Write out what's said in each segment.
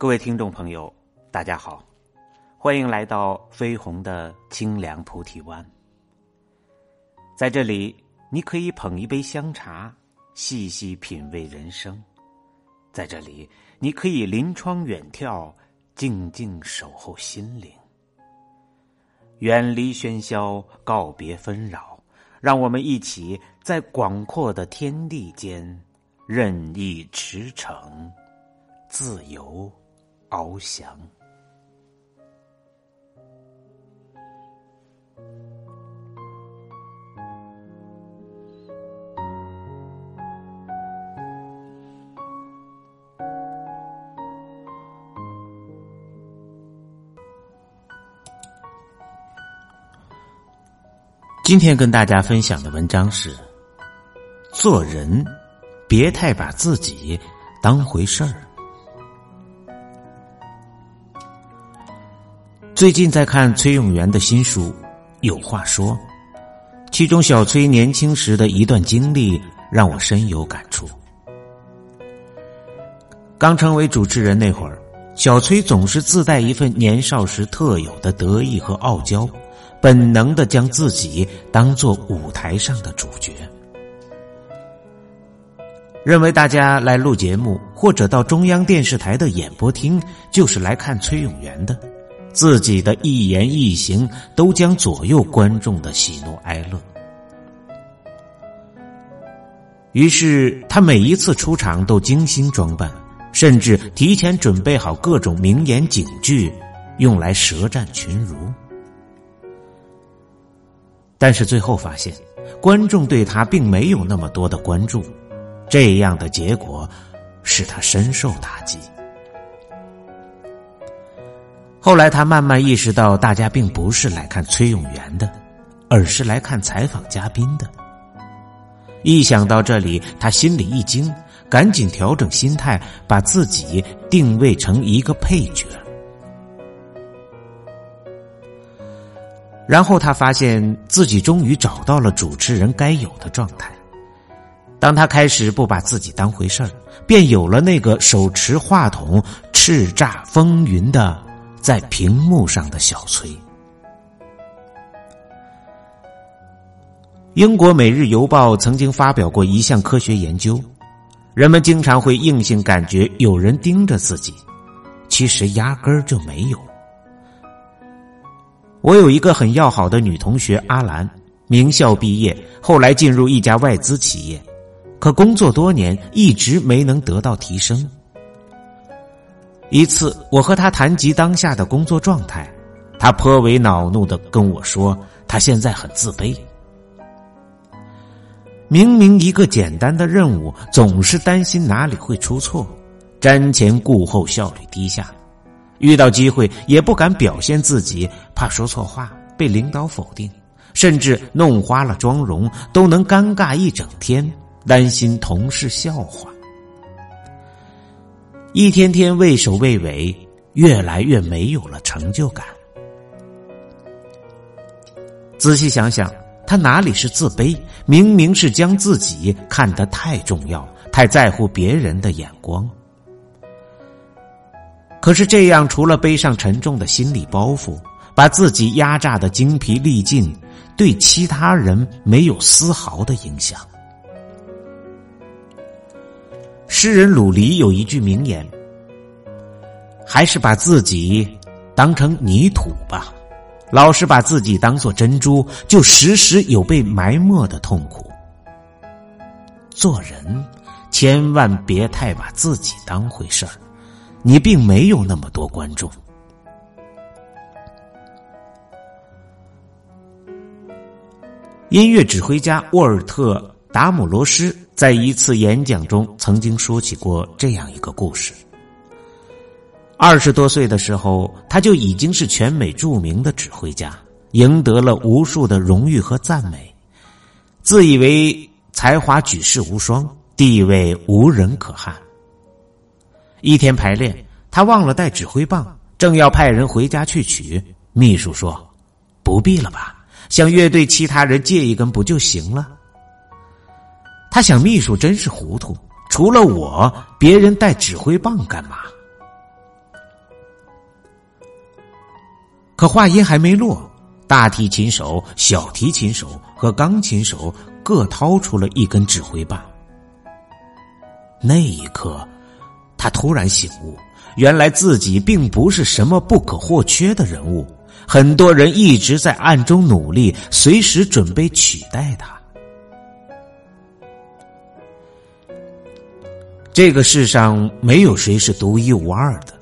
各位听众朋友，大家好，欢迎来到飞鸿的清凉菩提湾。在这里，你可以捧一杯香茶，细细品味人生；在这里，你可以临窗远眺，静静守候心灵。远离喧嚣，告别纷扰，让我们一起在广阔的天地间任意驰骋，自由。翱翔。今天跟大家分享的文章是：做人别太把自己当回事儿。最近在看崔永元的新书《有话说》，其中小崔年轻时的一段经历让我深有感触。刚成为主持人那会儿，小崔总是自带一份年少时特有的得意和傲娇，本能的将自己当做舞台上的主角，认为大家来录节目或者到中央电视台的演播厅就是来看崔永元的。自己的一言一行都将左右观众的喜怒哀乐，于是他每一次出场都精心装扮，甚至提前准备好各种名言警句，用来舌战群儒。但是最后发现，观众对他并没有那么多的关注，这样的结果使他深受打击。后来，他慢慢意识到，大家并不是来看崔永元的，而是来看采访嘉宾的。一想到这里，他心里一惊，赶紧调整心态，把自己定位成一个配角。然后他发现自己终于找到了主持人该有的状态。当他开始不把自己当回事儿，便有了那个手持话筒、叱咤风云的。在屏幕上的小崔。英国《每日邮报》曾经发表过一项科学研究，人们经常会硬性感觉有人盯着自己，其实压根儿就没有。我有一个很要好的女同学阿兰，名校毕业，后来进入一家外资企业，可工作多年一直没能得到提升。一次，我和他谈及当下的工作状态，他颇为恼怒的跟我说：“他现在很自卑，明明一个简单的任务，总是担心哪里会出错，瞻前顾后，效率低下，遇到机会也不敢表现自己，怕说错话被领导否定，甚至弄花了妆容都能尴尬一整天，担心同事笑话。”一天天畏首畏尾，越来越没有了成就感。仔细想想，他哪里是自卑？明明是将自己看得太重要，太在乎别人的眼光。可是这样，除了背上沉重的心理包袱，把自己压榨的精疲力尽，对其他人没有丝毫的影响。诗人鲁黎有一句名言：“还是把自己当成泥土吧，老是把自己当做珍珠，就时时有被埋没的痛苦。做人千万别太把自己当回事儿，你并没有那么多观众。”音乐指挥家沃尔特·达姆罗斯。在一次演讲中，曾经说起过这样一个故事。二十多岁的时候，他就已经是全美著名的指挥家，赢得了无数的荣誉和赞美，自以为才华举世无双，地位无人可撼。一天排练，他忘了带指挥棒，正要派人回家去取，秘书说：“不必了吧，向乐队其他人借一根不就行了？”他想，秘书真是糊涂。除了我，别人带指挥棒干嘛？可话音还没落，大提琴手、小提琴手和钢琴手各掏出了一根指挥棒。那一刻，他突然醒悟，原来自己并不是什么不可或缺的人物，很多人一直在暗中努力，随时准备取代他。这个世上没有谁是独一无二的，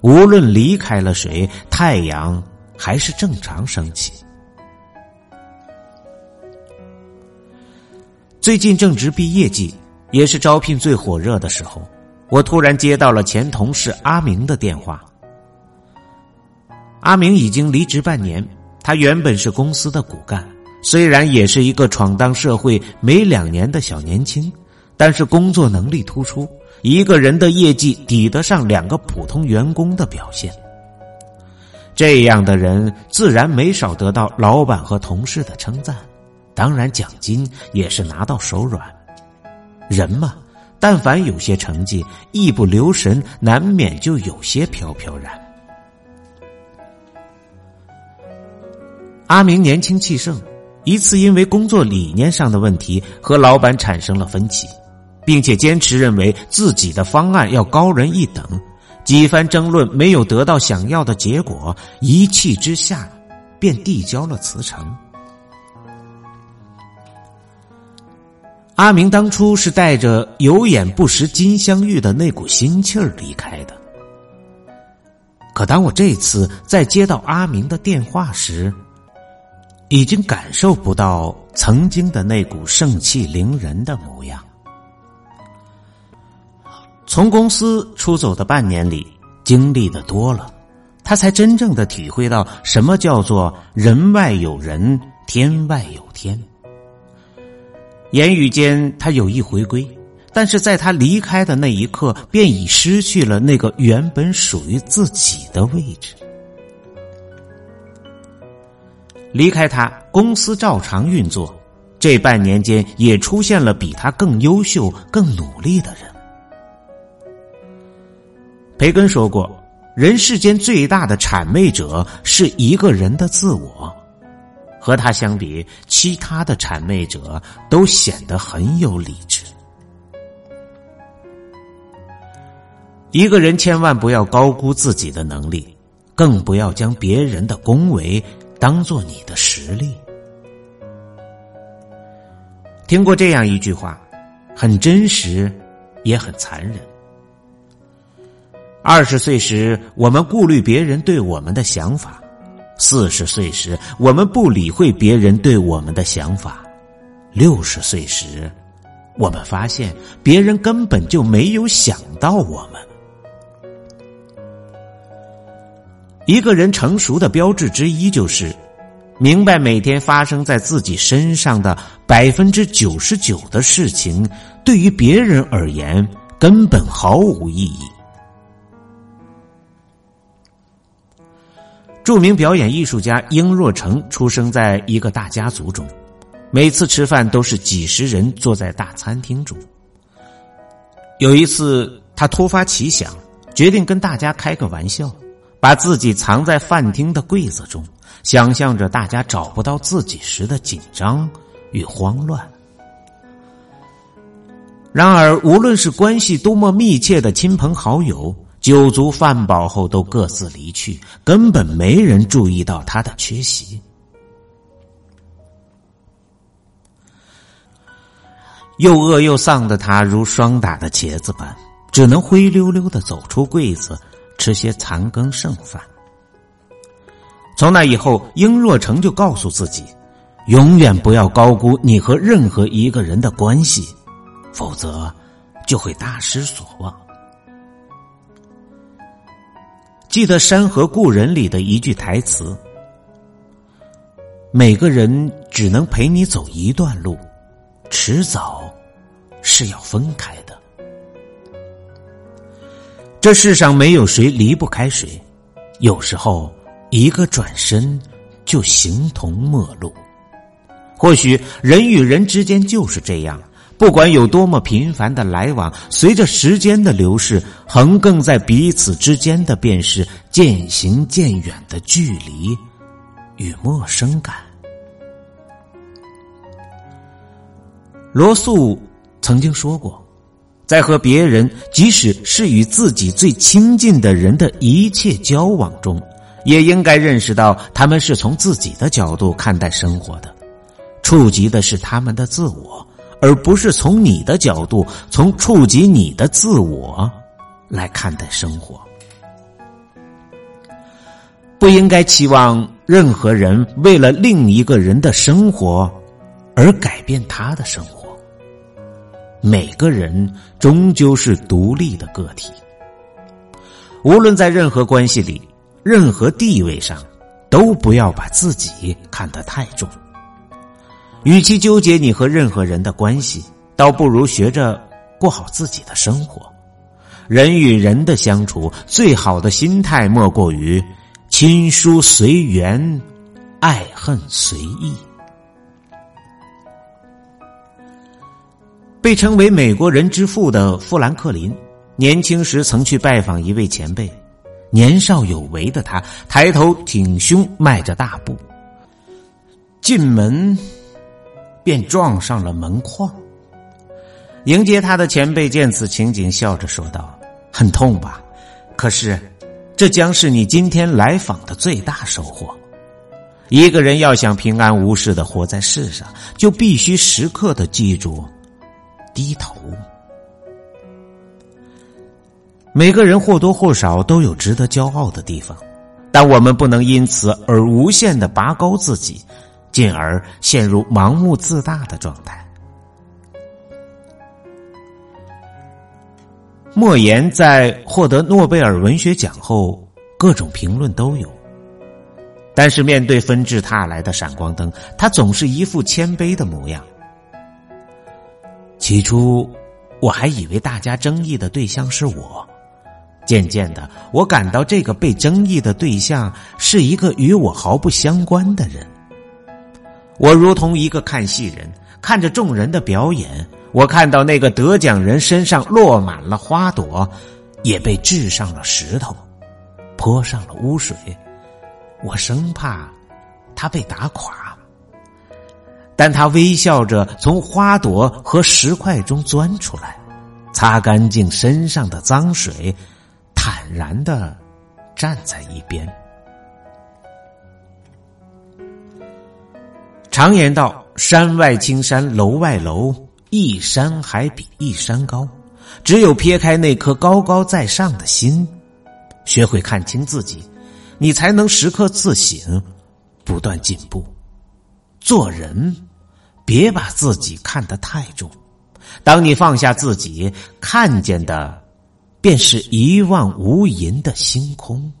无论离开了谁，太阳。还是正常升起。最近正值毕业季，也是招聘最火热的时候，我突然接到了前同事阿明的电话。阿明已经离职半年，他原本是公司的骨干，虽然也是一个闯荡社会没两年的小年轻，但是工作能力突出，一个人的业绩抵得上两个普通员工的表现。这样的人自然没少得到老板和同事的称赞，当然奖金也是拿到手软。人嘛，但凡有些成绩，一不留神难免就有些飘飘然。阿明年轻气盛，一次因为工作理念上的问题和老板产生了分歧，并且坚持认为自己的方案要高人一等。几番争论没有得到想要的结果，一气之下，便递交了辞呈。阿明当初是带着“有眼不识金镶玉”的那股心气儿离开的，可当我这次再接到阿明的电话时，已经感受不到曾经的那股盛气凌人的模样。从公司出走的半年里，经历的多了，他才真正的体会到什么叫做人外有人，天外有天。言语间，他有意回归，但是在他离开的那一刻，便已失去了那个原本属于自己的位置。离开他，公司照常运作，这半年间也出现了比他更优秀、更努力的人。培根说过：“人世间最大的谄媚者是一个人的自我。”和他相比，其他的谄媚者都显得很有理智。一个人千万不要高估自己的能力，更不要将别人的恭维当做你的实力。听过这样一句话，很真实，也很残忍。二十岁时，我们顾虑别人对我们的想法；四十岁时，我们不理会别人对我们的想法；六十岁时，我们发现别人根本就没有想到我们。一个人成熟的标志之一，就是明白每天发生在自己身上的百分之九十九的事情，对于别人而言根本毫无意义。著名表演艺术家英若诚出生在一个大家族中，每次吃饭都是几十人坐在大餐厅中。有一次，他突发奇想，决定跟大家开个玩笑，把自己藏在饭厅的柜子中，想象着大家找不到自己时的紧张与慌乱。然而，无论是关系多么密切的亲朋好友。酒足饭饱后，都各自离去，根本没人注意到他的缺席。又饿又丧的他，如霜打的茄子般，只能灰溜溜的走出柜子，吃些残羹剩饭。从那以后，殷若成就告诉自己，永远不要高估你和任何一个人的关系，否则就会大失所望。记得《山河故人》里的一句台词：“每个人只能陪你走一段路，迟早是要分开的。这世上没有谁离不开谁，有时候一个转身就形同陌路。或许人与人之间就是这样，不管有多么频繁的来往，随着时间的流逝，横亘在彼此之间的便是渐行渐远的距离与陌生感。罗素曾经说过，在和别人，即使是与自己最亲近的人的一切交往中，也应该认识到，他们是从自己的角度看待生活的，触及的是他们的自我。而不是从你的角度，从触及你的自我来看待生活，不应该期望任何人为了另一个人的生活而改变他的生活。每个人终究是独立的个体，无论在任何关系里、任何地位上，都不要把自己看得太重。与其纠结你和任何人的关系，倒不如学着过好自己的生活。人与人的相处，最好的心态莫过于亲疏随缘，爱恨随意。被称为美国人之父的富兰克林，年轻时曾去拜访一位前辈。年少有为的他，抬头挺胸，迈着大步进门。便撞上了门框。迎接他的前辈见此情景，笑着说道：“很痛吧？可是，这将是你今天来访的最大收获。一个人要想平安无事的活在世上，就必须时刻的记住低头。每个人或多或少都有值得骄傲的地方，但我们不能因此而无限的拔高自己。”进而陷入盲目自大的状态。莫言在获得诺贝尔文学奖后，各种评论都有，但是面对纷至沓来的闪光灯，他总是一副谦卑的模样。起初，我还以为大家争议的对象是我，渐渐的，我感到这个被争议的对象是一个与我毫不相关的人。我如同一个看戏人，看着众人的表演。我看到那个得奖人身上落满了花朵，也被掷上了石头，泼上了污水。我生怕他被打垮，但他微笑着从花朵和石块中钻出来，擦干净身上的脏水，坦然的站在一边。常言道：“山外青山楼外楼，一山还比一山高。”只有撇开那颗高高在上的心，学会看清自己，你才能时刻自省，不断进步。做人，别把自己看得太重。当你放下自己，看见的，便是一望无垠的星空。